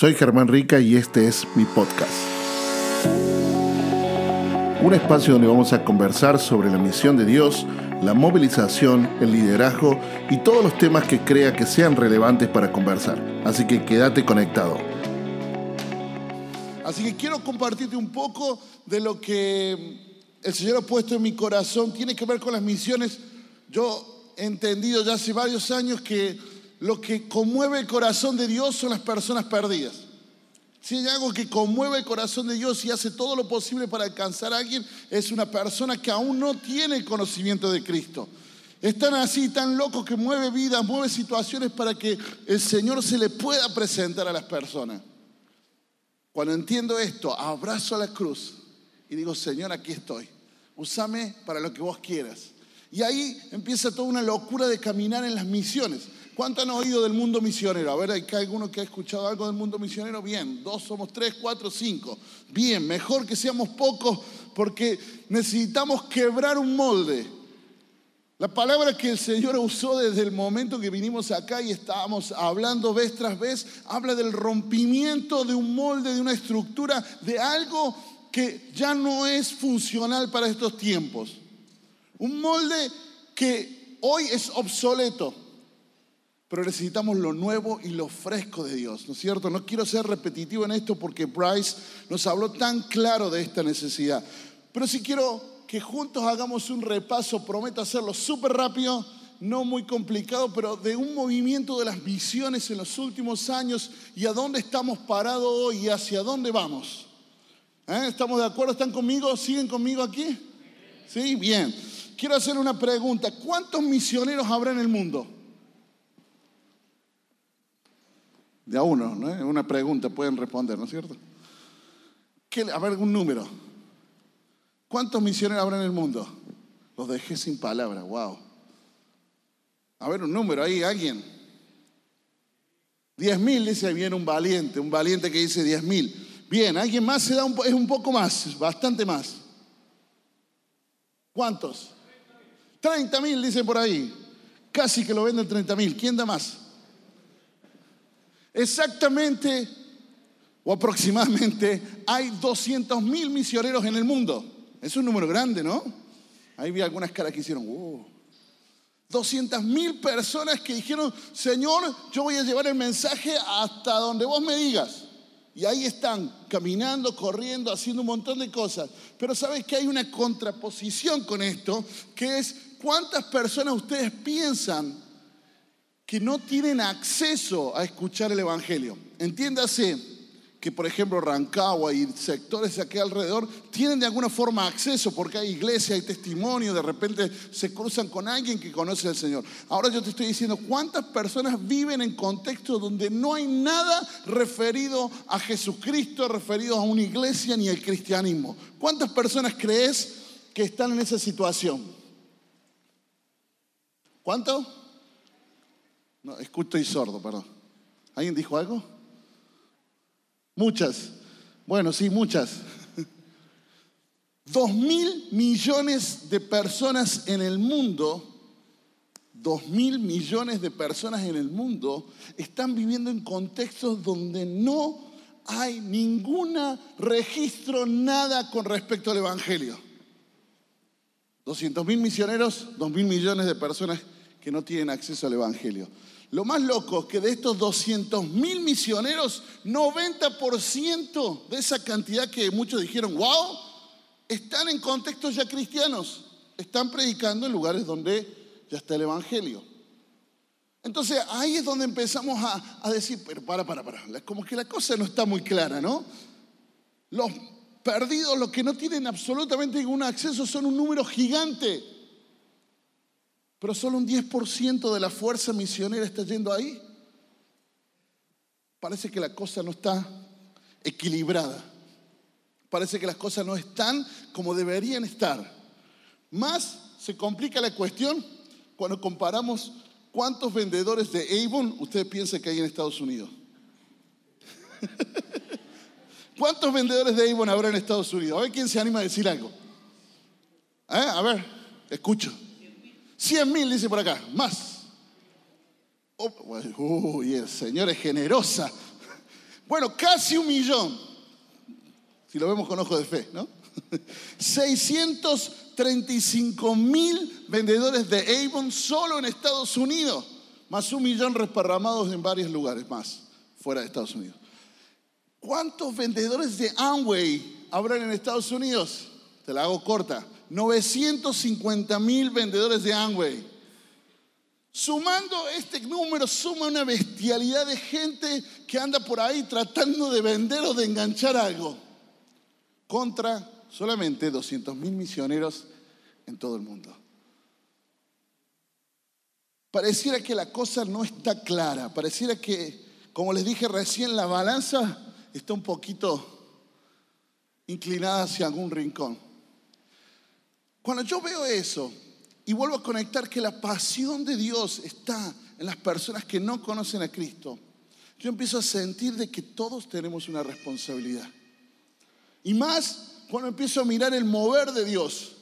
Soy Germán Rica y este es mi podcast. Un espacio donde vamos a conversar sobre la misión de Dios, la movilización, el liderazgo y todos los temas que crea que sean relevantes para conversar. Así que quédate conectado. Así que quiero compartirte un poco de lo que el Señor ha puesto en mi corazón. Tiene que ver con las misiones. Yo he entendido ya hace varios años que lo que conmueve el corazón de Dios son las personas perdidas. Si hay algo que conmueve el corazón de Dios y hace todo lo posible para alcanzar a alguien, es una persona que aún no tiene conocimiento de Cristo. Están así, tan locos que mueve vidas, mueve situaciones para que el Señor se le pueda presentar a las personas. Cuando entiendo esto, abrazo a la cruz y digo, Señor, aquí estoy. Úsame para lo que vos quieras. Y ahí empieza toda una locura de caminar en las misiones. ¿Cuánto han oído del mundo misionero? A ver, ¿hay alguno que ha escuchado algo del mundo misionero? Bien, dos somos tres, cuatro, cinco. Bien, mejor que seamos pocos porque necesitamos quebrar un molde. La palabra que el Señor usó desde el momento que vinimos acá y estábamos hablando vez tras vez, habla del rompimiento de un molde, de una estructura, de algo que ya no es funcional para estos tiempos. Un molde que hoy es obsoleto. Pero necesitamos lo nuevo y lo fresco de Dios, ¿no es cierto? No quiero ser repetitivo en esto porque Bryce nos habló tan claro de esta necesidad. Pero sí quiero que juntos hagamos un repaso, prometo hacerlo súper rápido, no muy complicado, pero de un movimiento de las visiones en los últimos años y a dónde estamos parados hoy y hacia dónde vamos. ¿Eh? ¿Estamos de acuerdo? ¿Están conmigo? ¿Siguen conmigo aquí? Sí, bien. Quiero hacer una pregunta. ¿Cuántos misioneros habrá en el mundo? De a uno, ¿no? Una pregunta, pueden responder, ¿no es cierto? ¿Qué, a ver, un número. ¿Cuántos misioneros habrá en el mundo? Los dejé sin palabra, wow. A ver, un número ahí, alguien. Diez mil, dice bien un valiente, un valiente que dice diez mil. Bien, alguien más se da un, es un poco más, bastante más. ¿Cuántos? Treinta mil, dicen por ahí. Casi que lo venden treinta mil. ¿Quién da más? Exactamente o aproximadamente hay 200 mil misioneros en el mundo. Es un número grande, ¿no? Ahí vi algunas caras que hicieron, wow. 200 mil personas que dijeron, Señor, yo voy a llevar el mensaje hasta donde vos me digas. Y ahí están, caminando, corriendo, haciendo un montón de cosas. Pero sabes que hay una contraposición con esto, que es cuántas personas ustedes piensan que no tienen acceso a escuchar el Evangelio. Entiéndase que, por ejemplo, Rancagua y sectores de aquí alrededor tienen de alguna forma acceso porque hay iglesia, hay testimonio, de repente se cruzan con alguien que conoce al Señor. Ahora yo te estoy diciendo, ¿cuántas personas viven en contextos donde no hay nada referido a Jesucristo, referido a una iglesia ni al cristianismo? ¿Cuántas personas crees que están en esa situación? ¿Cuánto? No, escucho y sordo, perdón. ¿Alguien dijo algo? Muchas. Bueno, sí, muchas. Dos mil millones de personas en el mundo, dos mil millones de personas en el mundo están viviendo en contextos donde no hay ningún registro, nada con respecto al Evangelio. 200 mil misioneros, dos mil millones de personas que no tienen acceso al Evangelio. Lo más loco es que de estos 200 mil misioneros, 90% de esa cantidad que muchos dijeron, wow, están en contextos ya cristianos, están predicando en lugares donde ya está el Evangelio. Entonces ahí es donde empezamos a, decir, pero para, para, para, como que la cosa no está muy clara, ¿no? Los perdidos, los que no tienen absolutamente ningún acceso, son un número gigante. Pero solo un 10% de la fuerza misionera está yendo ahí. Parece que la cosa no está equilibrada. Parece que las cosas no están como deberían estar. Más se complica la cuestión cuando comparamos cuántos vendedores de Avon usted piensa que hay en Estados Unidos. ¿Cuántos vendedores de Avon habrá en Estados Unidos? A ver quién se anima a decir algo. ¿Eh? A ver, escucho. 100 mil, dice por acá, más. uy, el Señor es generosa. Bueno, casi un millón, si lo vemos con ojo de fe, ¿no? 635 mil vendedores de Avon solo en Estados Unidos, más un millón reparramados en varios lugares más fuera de Estados Unidos. ¿Cuántos vendedores de Amway habrán en Estados Unidos? Te la hago corta. 950 mil vendedores de Amway. Sumando este número, suma una bestialidad de gente que anda por ahí tratando de vender o de enganchar algo. Contra solamente 200 mil misioneros en todo el mundo. Pareciera que la cosa no está clara, pareciera que, como les dije recién, la balanza está un poquito inclinada hacia algún rincón. Cuando yo veo eso y vuelvo a conectar que la pasión de Dios está en las personas que no conocen a Cristo, yo empiezo a sentir de que todos tenemos una responsabilidad. Y más cuando empiezo a mirar el mover de Dios,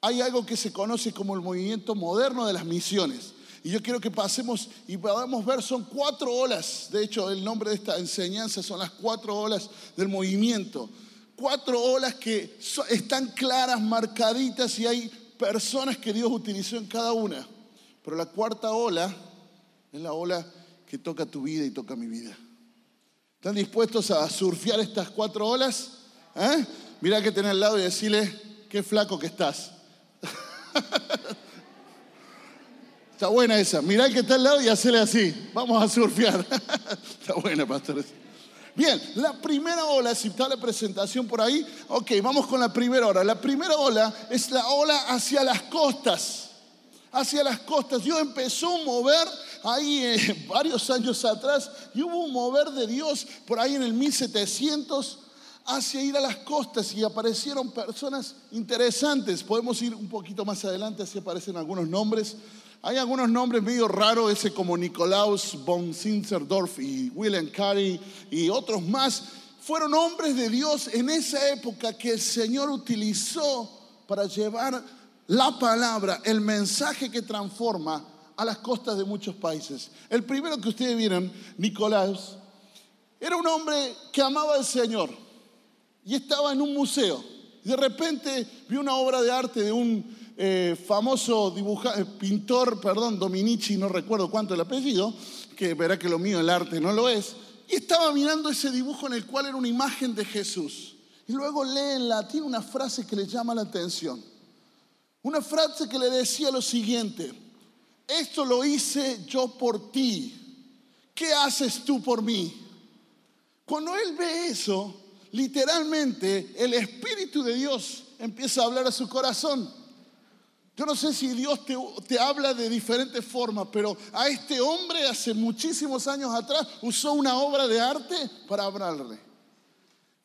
hay algo que se conoce como el movimiento moderno de las misiones. Y yo quiero que pasemos y podamos ver, son cuatro olas. De hecho, el nombre de esta enseñanza son las cuatro olas del movimiento. Cuatro olas que están claras, marcaditas y hay personas que Dios utilizó en cada una. Pero la cuarta ola es la ola que toca tu vida y toca mi vida. ¿Están dispuestos a surfear estas cuatro olas? ¿Eh? Mira que tenés al lado y decirle, qué flaco que estás. está buena esa. Mira que está al lado y hacele así. Vamos a surfear. está buena, pastor. Bien, la primera ola, si está la presentación por ahí, ok, vamos con la primera ola. La primera ola es la ola hacia las costas. Hacia las costas. Dios empezó a mover ahí eh, varios años atrás y hubo un mover de Dios por ahí en el 1700 hacia ir a las costas y aparecieron personas interesantes. Podemos ir un poquito más adelante, así aparecen algunos nombres. Hay algunos nombres medio raros, ese como Nicolaus von Zinzerdorf y William Carey y otros más. Fueron hombres de Dios en esa época que el Señor utilizó para llevar la palabra, el mensaje que transforma a las costas de muchos países. El primero que ustedes vieron, Nicolaus, era un hombre que amaba al Señor y estaba en un museo. De repente vio una obra de arte de un eh, famoso eh, pintor, perdón, Dominici, no recuerdo cuánto el apellido, que verá que lo mío el arte no lo es, y estaba mirando ese dibujo en el cual era una imagen de Jesús. Y luego lee en latín una frase que le llama la atención. Una frase que le decía lo siguiente, esto lo hice yo por ti, ¿qué haces tú por mí? Cuando él ve eso, literalmente el Espíritu de Dios empieza a hablar a su corazón. Yo no sé si Dios te, habla de diferentes formas, pero a este hombre hace muchísimos años atrás usó una obra de arte para hablarle.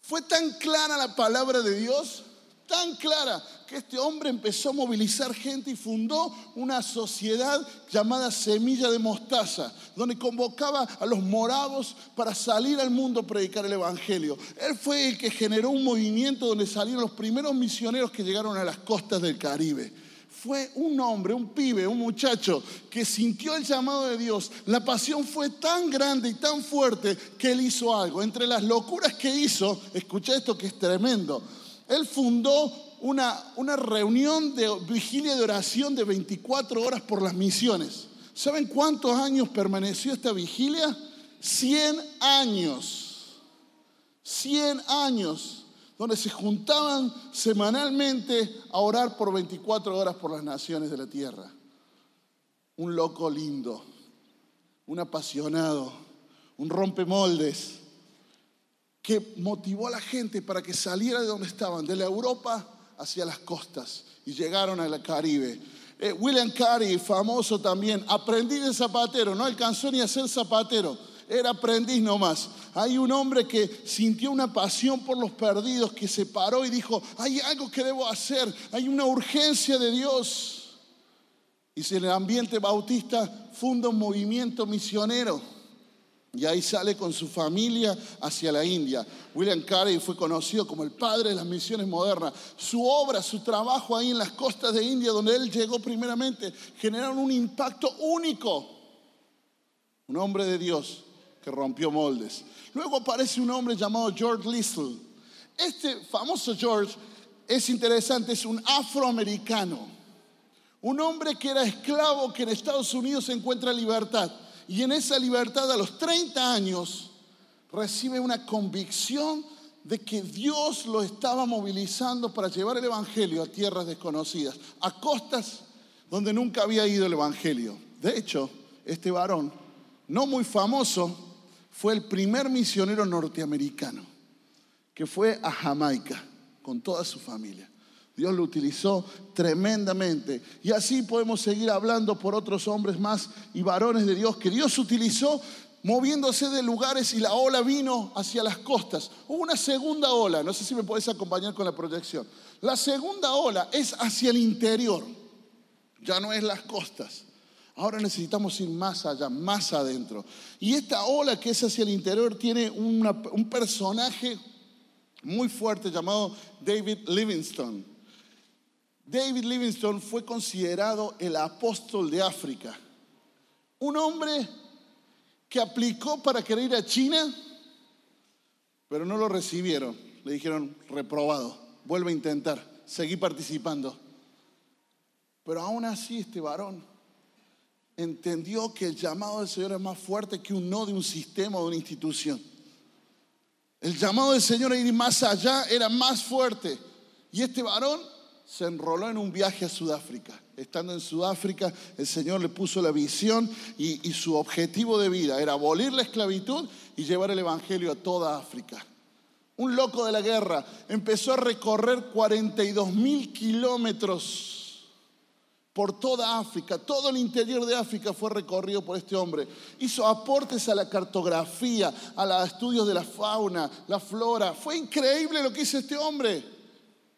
Fue tan clara la palabra de Dios tan clara que este hombre empezó a movilizar gente y fundó una sociedad llamada Semilla de Mostaza, donde convocaba a los moravos para salir al mundo a predicar el Evangelio. Él fue el que generó un movimiento donde salieron los primeros misioneros que llegaron a las costas del Caribe fue un hombre, un pibe, un muchacho que sintió el llamado de Dios. La pasión fue tan grande y tan fuerte que él hizo algo. Entre las locuras que hizo, escucha esto que es tremendo él fundó una, una reunión de vigilia de oración de 24 horas por las misiones. ¿Saben cuántos años permaneció esta vigilia? 100 años. 100 años, donde se juntaban semanalmente a orar por 24 horas por las naciones de la tierra. Un loco lindo, un apasionado, un rompemoldes que motivó a la gente para que saliera de donde estaban, de la Europa hacia las costas, y llegaron al Caribe. Eh, William Carey, famoso también, aprendiz de zapatero, no alcanzó ni a ser zapatero, era aprendiz nomás. Hay un hombre que sintió una pasión por los perdidos, que se paró y dijo, hay algo que debo hacer, hay una urgencia de Dios. Y si en el ambiente bautista funda un movimiento misionero y ahí sale con su familia hacia la India. William Carey fue conocido como el padre de las misiones modernas. Su obra, su trabajo ahí en las costas de India, donde él llegó primeramente, generaron un impacto único. Un hombre de Dios rompió moldes. Luego aparece un hombre llamado George Liesl. Este famoso George es interesante, es un afroamericano. Un hombre que era esclavo, que en Estados Unidos encuentra libertad. Y en esa libertad a los 30 años recibe una convicción de que Dios lo estaba movilizando para llevar el Evangelio a tierras desconocidas, a costas donde nunca había ido el Evangelio. De hecho, este varón, no muy famoso, fue el primer misionero norteamericano que fue a Jamaica con toda su familia. Dios lo utilizó tremendamente. Y así podemos seguir hablando por otros hombres más y varones de Dios que Dios utilizó moviéndose de lugares y la ola vino hacia las costas. Hubo una segunda ola, no sé si me puedes acompañar con la proyección. La segunda ola es hacia el interior, ya no es las costas. Ahora necesitamos ir más allá, más adentro. Y esta ola que es hacia el interior tiene un personaje muy fuerte llamado David Livingstone. David Livingstone fue considerado el apóstol de África. Un hombre que aplicó para querer ir a China, pero no lo recibieron. Le dijeron, reprobado, vuelve a intentar, seguí participando. Pero aún así este varón entendió que el llamado del Señor es más fuerte que un no de un sistema o de una institución. El llamado del Señor a ir más allá era más fuerte. Y este varón se enroló en un viaje a Sudáfrica. Estando en Sudáfrica, el Señor le puso la visión y, su objetivo de vida era abolir la esclavitud y llevar el Evangelio a toda África. Un loco de la guerra empezó a recorrer 42 mil kilómetros por toda África. Todo el interior de África fue recorrido por este hombre. Hizo aportes a la cartografía, a los estudios de la fauna, la flora. Fue increíble lo que hizo este hombre.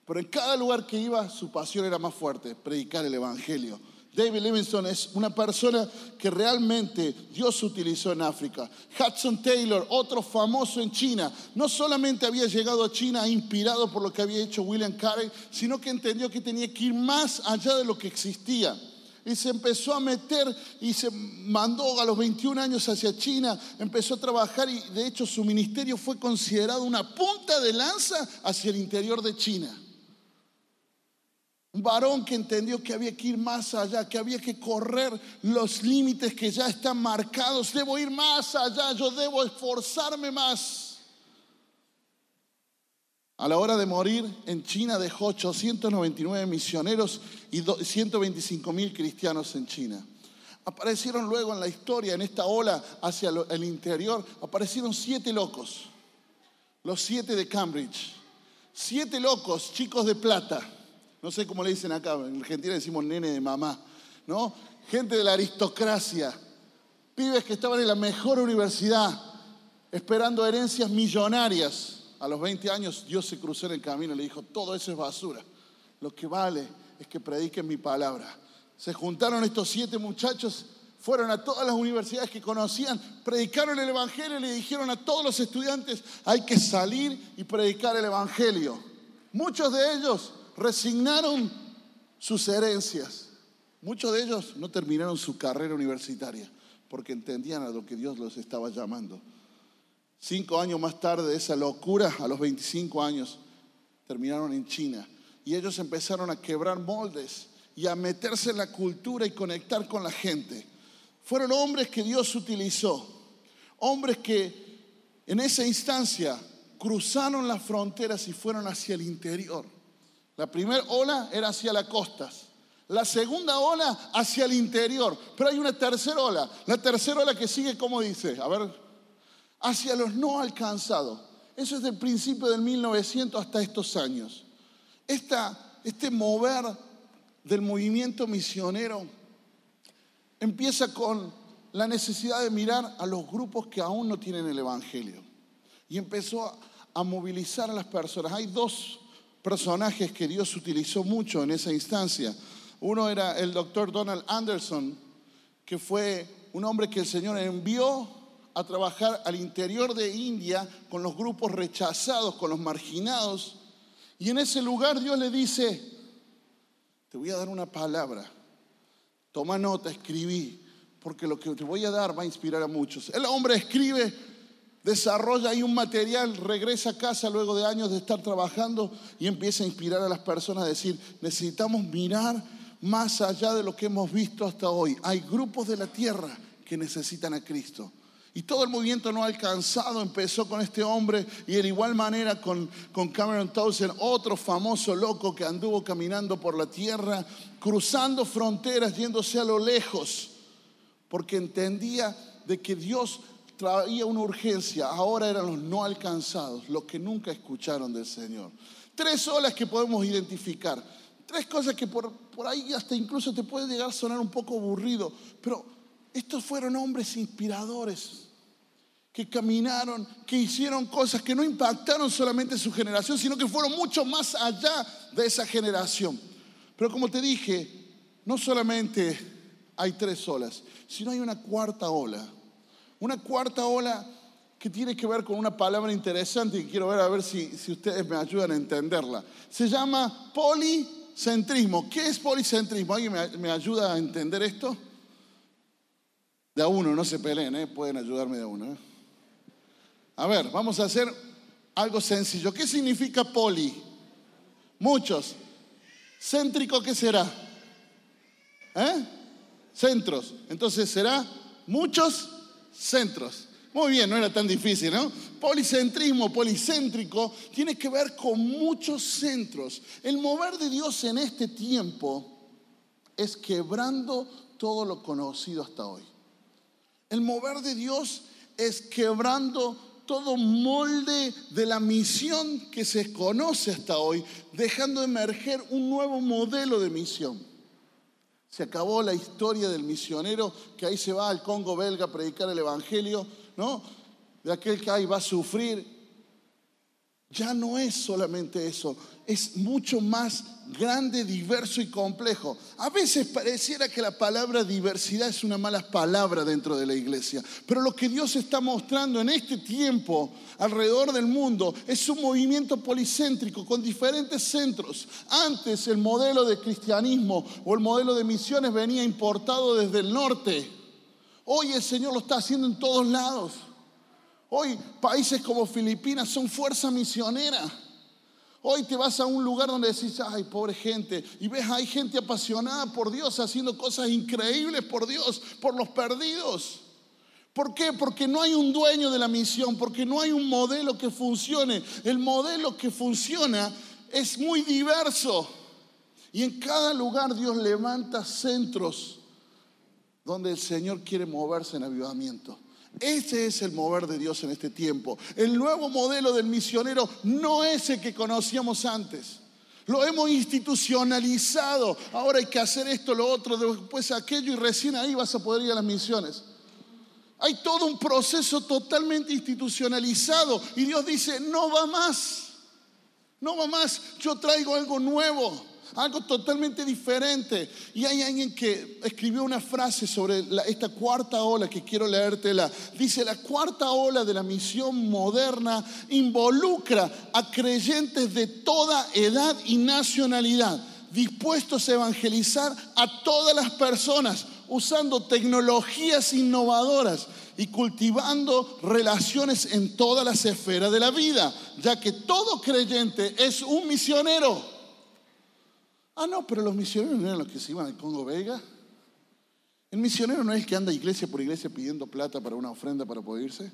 Pero en cada lugar que iba, su pasión era más fuerte, predicar el Evangelio. David Livingstone es una persona que realmente Dios utilizó en África. Hudson Taylor, otro famoso en China, no solamente había llegado a China inspirado por lo que había hecho William Carey, sino que entendió que tenía que ir más allá de lo que existía. Y se empezó a meter y se mandó a los 21 años hacia China, empezó a trabajar y de hecho su ministerio fue considerado una punta de lanza hacia el interior de China. Un varón que entendió que había que ir más allá, que había que correr los límites que ya están marcados. Debo ir más allá, yo debo esforzarme más. A la hora de morir, en China dejó 899 misioneros y 125 mil cristianos en China. Aparecieron luego en la historia, en esta ola hacia el interior, aparecieron siete locos, los siete de Cambridge. Siete locos, chicos de plata no sé cómo le dicen acá, en Argentina decimos nene de mamá, ¿no? Gente de la aristocracia, pibes que estaban en la mejor universidad, esperando herencias millonarias. A los 20 años Dios se cruzó en el camino y le dijo, todo eso es basura. Lo que vale es que prediquen mi palabra. Se juntaron estos siete muchachos, fueron a todas las universidades que conocían, predicaron el Evangelio y le dijeron a todos los estudiantes, hay que salir y predicar el Evangelio. Muchos de ellos resignaron sus herencias. Muchos de ellos no terminaron su carrera universitaria porque entendían a lo que Dios los estaba llamando. Cinco años más tarde, esa locura, a los 25 años, terminaron en China. Y ellos empezaron a quebrar moldes y a meterse en la cultura y conectar con la gente. Fueron hombres que Dios utilizó, hombres que en esa instancia cruzaron las fronteras y fueron hacia el interior. La primera ola era hacia las costas. La segunda ola hacia el interior. Pero hay una tercera ola. La tercera ola que sigue, ¿cómo dice? A ver, hacia los no alcanzados. Eso es del principio del 1900 hasta estos años. este mover del movimiento misionero empieza con la necesidad de mirar a los grupos que aún no tienen el Evangelio. Y empezó a movilizar a las personas. Hay dos personajes que Dios utilizó mucho en esa instancia. Uno era el doctor Donald Anderson, que fue un hombre que el Señor envió a trabajar al interior de India con los grupos rechazados, con los marginados. Y en ese lugar Dios le dice, te voy a dar una palabra, toma nota, escribí, porque lo que te voy a dar va a inspirar a muchos. El hombre escribe, desarrolla ahí un material, regresa a casa luego de años de estar trabajando y empieza a inspirar a las personas a decir, necesitamos mirar más allá de lo que hemos visto hasta hoy. Hay grupos de la tierra que necesitan a Cristo. Y todo el movimiento no alcanzado empezó con este hombre y de igual manera con, con Cameron Townsend, otro famoso loco que anduvo caminando por la tierra, cruzando fronteras, yéndose a lo lejos, porque entendía de que Dios traía una urgencia, ahora eran los no alcanzados, los que nunca escucharon del Señor. Tres olas que podemos identificar, tres cosas que por, por ahí hasta incluso te puede llegar a sonar un poco aburrido, pero estos fueron hombres inspiradores que caminaron, que hicieron cosas que no impactaron solamente su generación, sino que fueron mucho más allá de esa generación. Pero como te dije, no solamente hay tres olas, sino hay una cuarta ola. Una cuarta ola que tiene que ver con una palabra interesante y quiero ver a ver si, si ustedes me ayudan a entenderla. Se llama policentrismo. ¿Qué es policentrismo? ¿Alguien me, me ayuda a entender esto? De a uno, no se peleen, ¿eh? pueden ayudarme de a uno. ¿eh? A ver, vamos a hacer algo sencillo. ¿Qué significa poli? Muchos. Céntrico, ¿qué será? ¿Eh? Centros. Entonces será muchos centros. Muy bien, no era tan difícil, ¿no? Policentrismo, policéntrico, tiene que ver con muchos centros. El mover de Dios en este tiempo es quebrando todo lo conocido hasta hoy. El mover de Dios es quebrando todo molde de la misión que se conoce hasta hoy, dejando emerger un nuevo modelo de misión. Se acabó la historia del misionero que ahí se va al Congo belga a predicar el Evangelio, ¿no? De aquel que ahí va a sufrir. Ya no es solamente eso, es mucho más grande, diverso y complejo. A veces pareciera que la palabra diversidad es una mala palabra dentro de la iglesia, pero lo que Dios está mostrando en este tiempo alrededor del mundo es un movimiento policéntrico con diferentes centros. Antes el modelo de cristianismo o el modelo de misiones venía importado desde el norte. Hoy el Señor lo está haciendo en todos lados. Hoy países como Filipinas son fuerza misionera. Hoy te vas a un lugar donde decís, ay, pobre gente, y ves, hay gente apasionada por Dios, haciendo cosas increíbles por Dios, por los perdidos. ¿Por qué? Porque no hay un dueño de la misión, porque no hay un modelo que funcione. El modelo que funciona es muy diverso. Y en cada lugar Dios levanta centros donde el Señor quiere moverse en avivamiento. Ese es el mover de Dios en este tiempo. El nuevo modelo del misionero no es el que conocíamos antes. Lo hemos institucionalizado. Ahora hay que hacer esto, lo otro, después aquello y recién ahí vas a poder ir a las misiones. Hay todo un proceso totalmente institucionalizado y Dios dice, no va más, no va más, yo traigo algo nuevo algo totalmente diferente. Y hay alguien que escribió una frase sobre esta cuarta ola que quiero leértela. Dice, la cuarta ola de la misión moderna involucra a creyentes de toda edad y nacionalidad, dispuestos a evangelizar a todas las personas usando tecnologías innovadoras y cultivando relaciones en todas las esferas de la vida, ya que todo creyente es un misionero. Ah, no, pero los misioneros no eran los que se iban al Congo Vega. El misionero no es el que anda iglesia por iglesia pidiendo plata para una ofrenda para poder irse.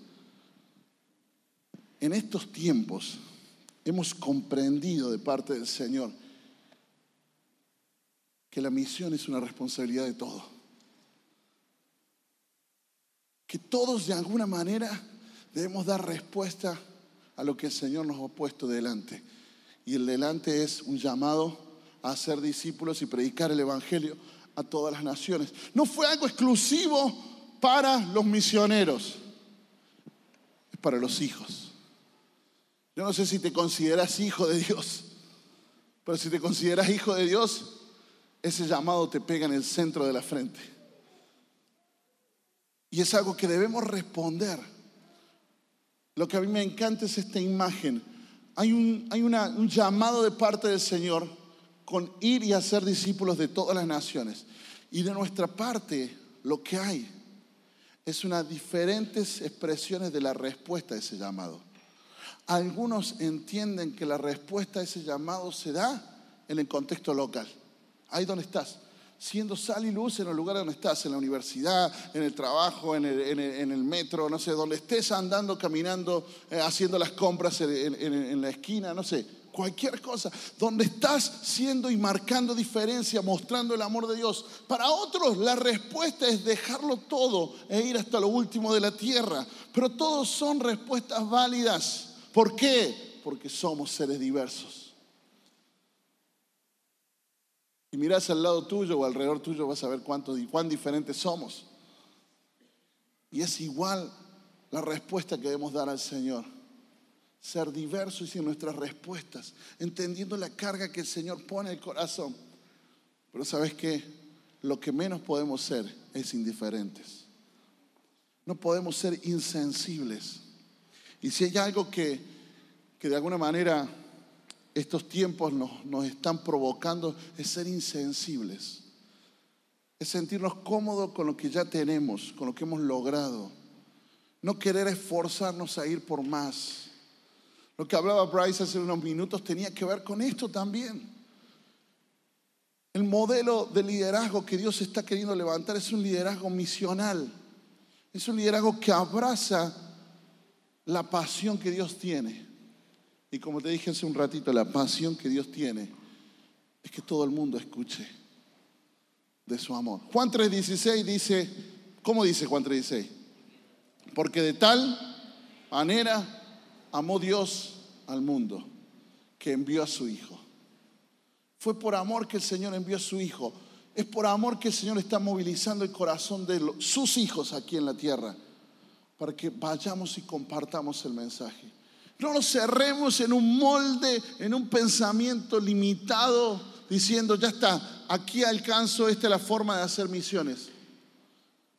En estos tiempos hemos comprendido de parte del Señor que la misión es una responsabilidad de todos. Que todos de alguna manera debemos dar respuesta a lo que el Señor nos ha puesto delante. Y el delante es un llamado a ser discípulos y predicar el Evangelio a todas las naciones. No fue algo exclusivo para los misioneros, es para los hijos. Yo no sé si te consideras hijo de Dios, pero si te consideras hijo de Dios, ese llamado te pega en el centro de la frente. Y es algo que debemos responder. Lo que a mí me encanta es esta imagen. Hay un, hay un llamado de parte del Señor con ir y hacer discípulos de todas las naciones. Y de nuestra parte, lo que hay es una diferentes expresiones de la respuesta a ese llamado. Algunos entienden que la respuesta a ese llamado se da en el contexto local, ahí donde estás, siendo sal y luz en el lugar donde estás, en la universidad, en el trabajo, en el, metro, no sé, donde estés andando, caminando, eh, haciendo las compras en la esquina, no sé, cualquier cosa, donde estás siendo y marcando diferencia, mostrando el amor de Dios. Para otros la respuesta es dejarlo todo e ir hasta lo último de la tierra. Pero todos son respuestas válidas. ¿Por qué? Porque somos seres diversos. Y miras al lado tuyo o alrededor tuyo vas a ver cuánto, cuán diferentes somos. Y es igual la respuesta que debemos dar al Señor ser diversos en nuestras respuestas, entendiendo la carga que el Señor pone en el corazón. Pero sabes qué? Lo que menos podemos ser es indiferentes. No podemos ser insensibles. Y si hay algo que, que de alguna manera estos tiempos nos, nos están provocando, es ser insensibles. Es sentirnos cómodos con lo que ya tenemos, con lo que hemos logrado. No querer esforzarnos a ir por más lo que hablaba Bryce hace unos minutos tenía que ver con esto también. El modelo de liderazgo que Dios está queriendo levantar es un liderazgo misional. Es un liderazgo que abraza la pasión que Dios tiene. Y como te dije hace un ratito, la pasión que Dios tiene es que todo el mundo escuche de su amor. Juan 3:16 dice, ¿cómo dice Juan 3:16? Porque de tal manera amó Dios al mundo que envió a su Hijo. Fue por amor que el Señor envió a su Hijo. Es por amor que el Señor está movilizando el corazón de sus hijos aquí en la tierra para que vayamos y compartamos el mensaje. No nos cerremos en un molde, en un pensamiento limitado, diciendo, ya está, aquí alcanzo, esta es la forma de hacer misiones.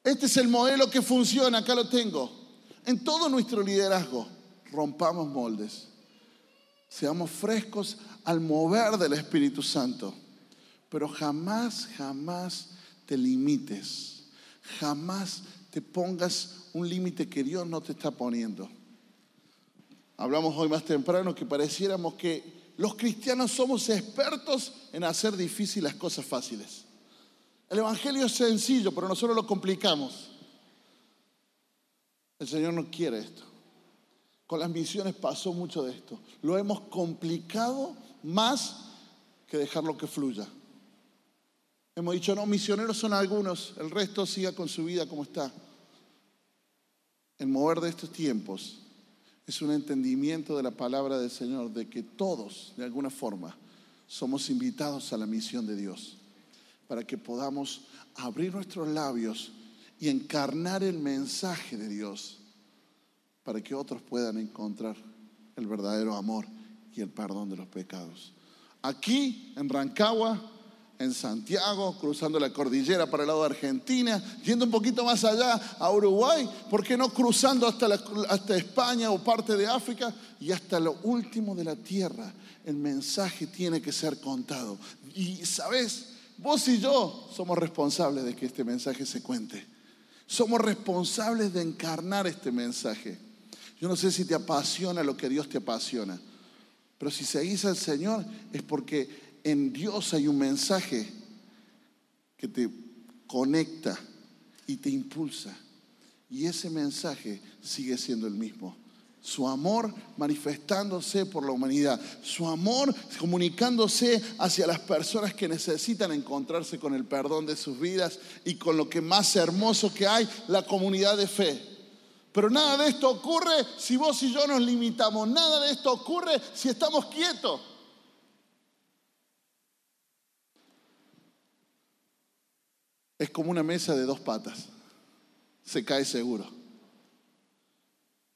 Este es el modelo que funciona, acá lo tengo. En todo nuestro liderazgo, rompamos moldes. Seamos frescos al mover del Espíritu Santo. Pero jamás, jamás te limites. Jamás te pongas un límite que Dios no te está poniendo. Hablamos hoy más temprano que pareciéramos que los cristianos somos expertos en hacer difíciles las cosas fáciles. El Evangelio es sencillo, pero nosotros lo complicamos. El Señor no quiere esto. Con las misiones pasó mucho de esto. Lo hemos complicado más que dejarlo que fluya. Hemos dicho, no, misioneros son algunos, el resto siga con su vida como está. El mover de estos tiempos es un entendimiento de la palabra del Señor, de que todos, de alguna forma, somos invitados a la misión de Dios, para que podamos abrir nuestros labios y encarnar el mensaje de Dios para que otros puedan encontrar el verdadero amor y el perdón de los pecados. Aquí, en Rancagua, en Santiago, cruzando la cordillera para el lado de Argentina, yendo un poquito más allá a Uruguay, ¿por qué no cruzando hasta, hasta España o parte de África y hasta lo último de la tierra? El mensaje tiene que ser contado. Y sabes, vos y yo somos responsables de que este mensaje se cuente. Somos responsables de encarnar este mensaje. Yo no sé si te apasiona lo que Dios te apasiona, pero si seguís al Señor es porque en Dios hay un mensaje que te conecta y te impulsa. Y ese mensaje sigue siendo el mismo. Su amor manifestándose por la humanidad. Su amor comunicándose hacia las personas que necesitan encontrarse con el perdón de sus vidas y con lo que más hermoso que hay, la comunidad de fe. Pero nada de esto ocurre si vos y yo nos limitamos. Nada de esto ocurre si estamos quietos. Es como una mesa de dos patas. Se cae seguro.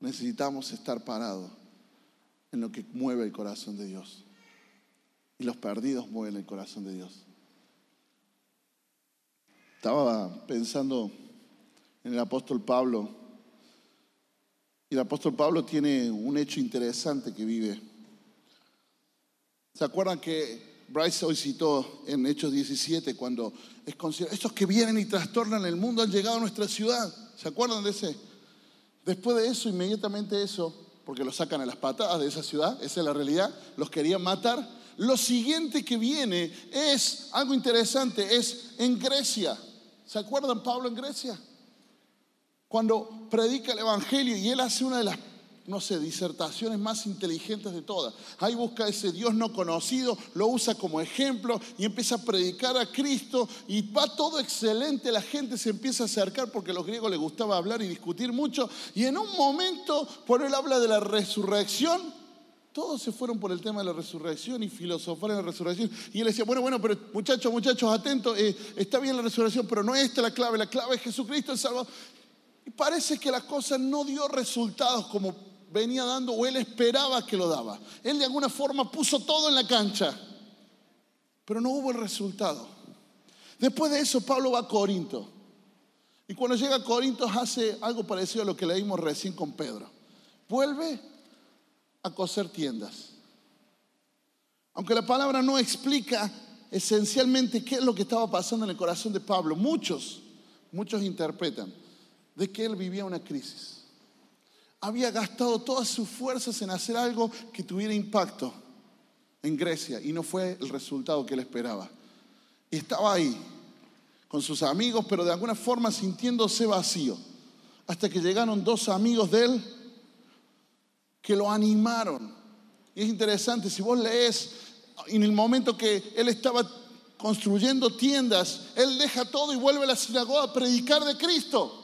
Necesitamos estar parados en lo que mueve el corazón de Dios. Y los perdidos mueven el corazón de Dios. Estaba pensando en el apóstol Pablo y el apóstol Pablo tiene un hecho interesante que vive. ¿Se acuerdan que Bryce hoy citó en Hechos 17 cuando es considerado, estos que vienen y trastornan el mundo han llegado a nuestra ciudad? ¿Se acuerdan de ese? Después de eso, inmediatamente eso, porque los sacan a las patadas de esa ciudad, esa es la realidad, los querían matar. Lo siguiente que viene es algo interesante, es en Grecia. ¿Se acuerdan Pablo en Grecia? Cuando predica el Evangelio y él hace una de las no sé, disertaciones más inteligentes de todas. Ahí busca ese Dios no conocido, lo usa como ejemplo y empieza a predicar a Cristo y va todo excelente, la gente se empieza a acercar porque a los griegos les gustaba hablar y discutir mucho y en un momento, por él habla de la resurrección, todos se fueron por el tema de la resurrección y filosofaron la resurrección. Y él decía, bueno, bueno, pero muchachos, muchachos, atentos, eh, está bien la resurrección, pero no esta es la clave, la clave es Jesucristo el Salvador. Y parece que la cosa no dio resultados como venía dando o él esperaba que lo daba. Él de alguna forma puso todo en la cancha, pero no hubo el resultado. Después de eso, Pablo va a Corinto. Y cuando llega a Corinto hace algo parecido a lo que leímos recién con Pedro. Vuelve a coser tiendas. Aunque la palabra no explica esencialmente qué es lo que estaba pasando en el corazón de Pablo, muchos, muchos interpretan de que él vivía una crisis había gastado todas sus fuerzas en hacer algo que tuviera impacto en Grecia y no fue el resultado que él esperaba. Estaba ahí con sus amigos, pero de alguna forma sintiéndose vacío. Hasta que llegaron dos amigos de él que lo animaron. Y es interesante, si vos lees en el momento que él estaba construyendo tiendas, él deja todo y vuelve a la sinagoga a predicar de Cristo.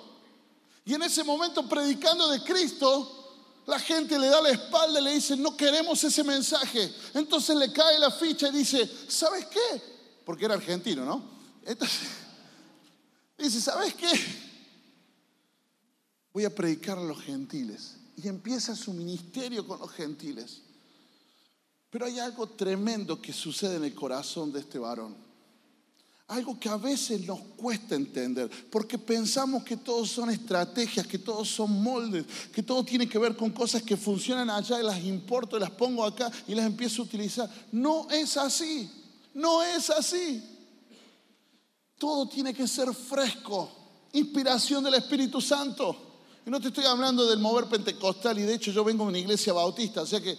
Y en ese momento predicando de Cristo, la gente le da la espalda y le dice, no queremos ese mensaje. Entonces le cae la ficha y dice, ¿sabes qué? Porque era argentino, ¿no? Entonces, dice, ¿sabes qué? Voy a predicar a los gentiles. Y empieza su ministerio con los gentiles. Pero hay algo tremendo que sucede en el corazón de este varón. Algo que a veces nos cuesta entender, porque pensamos que todos son estrategias, que todos son moldes, que todo tiene que ver con cosas que funcionan allá y las importo las pongo acá y las empiezo a utilizar. No es así, no es así. Todo tiene que ser fresco, inspiración del Espíritu Santo. Y no te estoy hablando del mover pentecostal, y de hecho yo vengo de una iglesia bautista, o sea que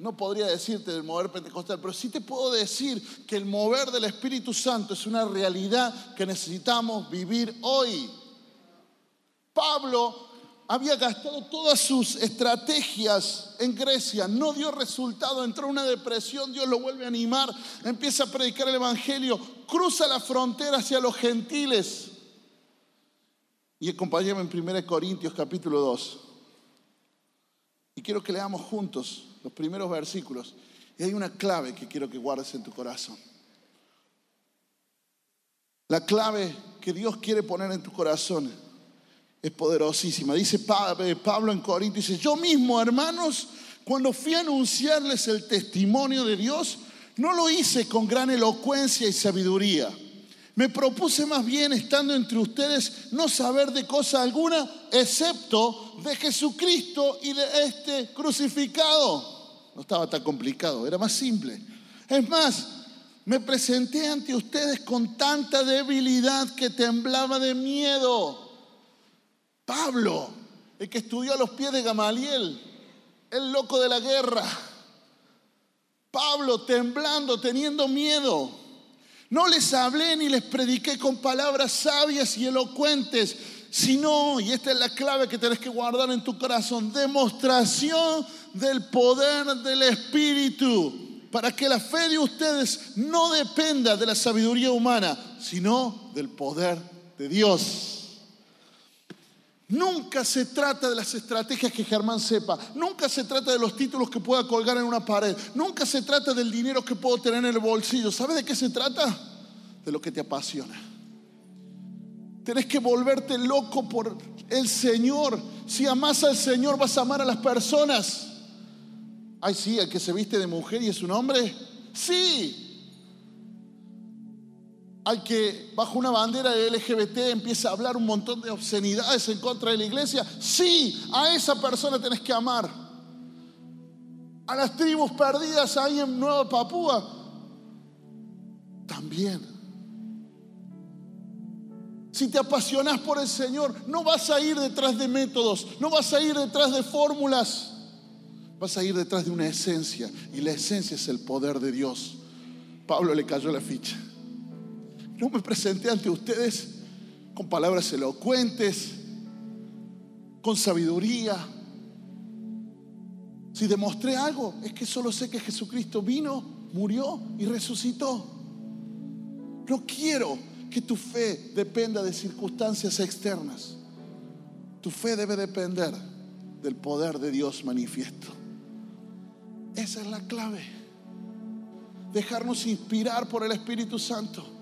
no podría decirte del mover pentecostal, pero sí te puedo decir que el mover del Espíritu Santo es una realidad que necesitamos vivir hoy. Pablo había gastado todas sus estrategias en Grecia, no dio resultado, entró en una depresión, Dios lo vuelve a animar, empieza a predicar el Evangelio, cruza la frontera hacia los gentiles. Y acompáñame en 1 Corintios capítulo 2. Y quiero que leamos juntos los primeros versículos. Y hay una clave que quiero que guardes en tu corazón. La clave que Dios quiere poner en tu corazón es poderosísima. Dice Pablo en Corinto, yo mismo, hermanos, cuando fui a anunciarles el testimonio de Dios, no lo hice con gran elocuencia y sabiduría me propuse más bien, estando entre ustedes, no saber de cosa alguna, excepto de Jesucristo y de este crucificado. No estaba tan complicado, era más simple. Es más, me presenté ante ustedes con tanta debilidad que temblaba de miedo. Pablo, el que estudió a los pies de Gamaliel, el loco de la guerra. Pablo temblando, teniendo miedo. No les hablé ni les prediqué con palabras sabias y elocuentes, sino, y esta es la clave que tenés que guardar en tu corazón, demostración del poder del Espíritu, para que la fe de ustedes no dependa de la sabiduría humana, sino del poder de Dios. Nunca se trata de las estrategias que Germán sepa. Nunca se trata de los títulos que pueda colgar en una pared. Nunca se trata del dinero que puedo tener en el bolsillo. ¿Sabes de qué se trata? De lo que te apasiona. Tienes que volverte loco por el Señor. Si amas al Señor, vas a amar a las personas. Ay, sí, el que se viste de mujer y es un hombre. Sí, al que bajo una bandera de LGBT empieza a hablar un montón de obscenidades en contra de la iglesia, sí, a esa persona tenés que amar. A las tribus perdidas ahí en Nueva Papúa, también. si te apasionas por el Señor, no vas a ir detrás de métodos, no vas a ir detrás de fórmulas, vas a ir detrás de una esencia y la esencia es el poder de Dios. Pablo le cayó la ficha. No me presenté ante ustedes con palabras elocuentes, con sabiduría. Si demostré algo, es que solo sé que Jesucristo vino, murió y resucitó. No quiero que tu fe dependa de circunstancias externas. Tu fe debe depender del poder de Dios manifiesto. Esa es la clave. Dejarnos inspirar por el Espíritu Santo.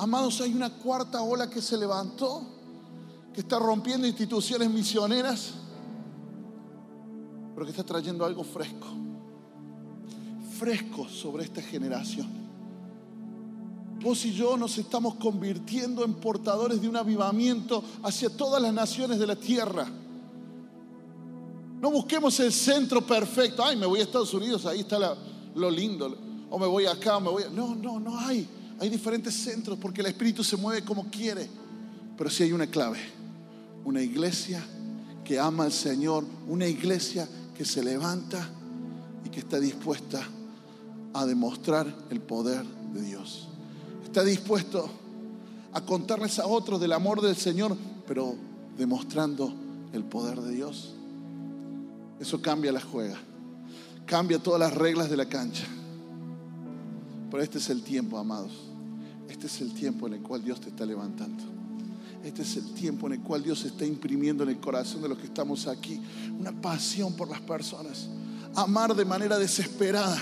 Amados, hay una cuarta ola que se levantó, que está rompiendo instituciones misioneras, pero que está trayendo algo fresco. Fresco sobre esta generación. Vos y yo nos estamos convirtiendo en portadores de un avivamiento hacia todas las naciones de la tierra. No busquemos el centro perfecto. Ay, me voy a Estados Unidos, ahí está lo lindo. O me voy acá, me voy a... No, no, no hay. Hay diferentes centros porque el Espíritu se mueve como quiere. Pero sí hay una clave. Una iglesia que ama al Señor. Una iglesia que se levanta y que está dispuesta a demostrar el poder de Dios está dispuesto a contarles a otros del amor del Señor, pero demostrando el poder de Dios. Eso cambia la juega, cambia todas las reglas de la cancha. Pero este es el tiempo, amados. Este es el tiempo en el cual Dios te está levantando. Este es el tiempo en el cual Dios está imprimiendo en el corazón de los que estamos aquí una pasión por las personas. Amar de manera desesperada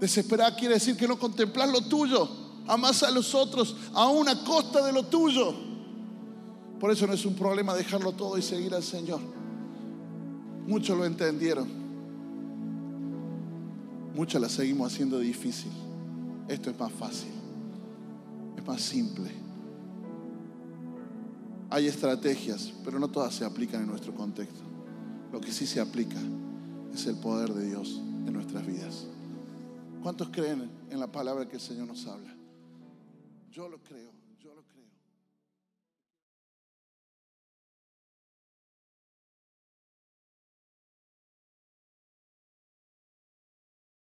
Desesperar quiere decir que no contemplas lo tuyo, amas a los otros a una costa de lo tuyo. Por eso no es un problema dejarlo todo y seguir al Señor. Muchos lo entendieron. Muchos la seguimos haciendo difícil. Esto es más fácil. Es más simple. Hay estrategias, pero no todas se aplican en nuestro contexto. Lo que sí se aplica es el poder de Dios en nuestras vidas. ¿Cuántos creen en la palabra que el Señor nos habla? Yo lo creo.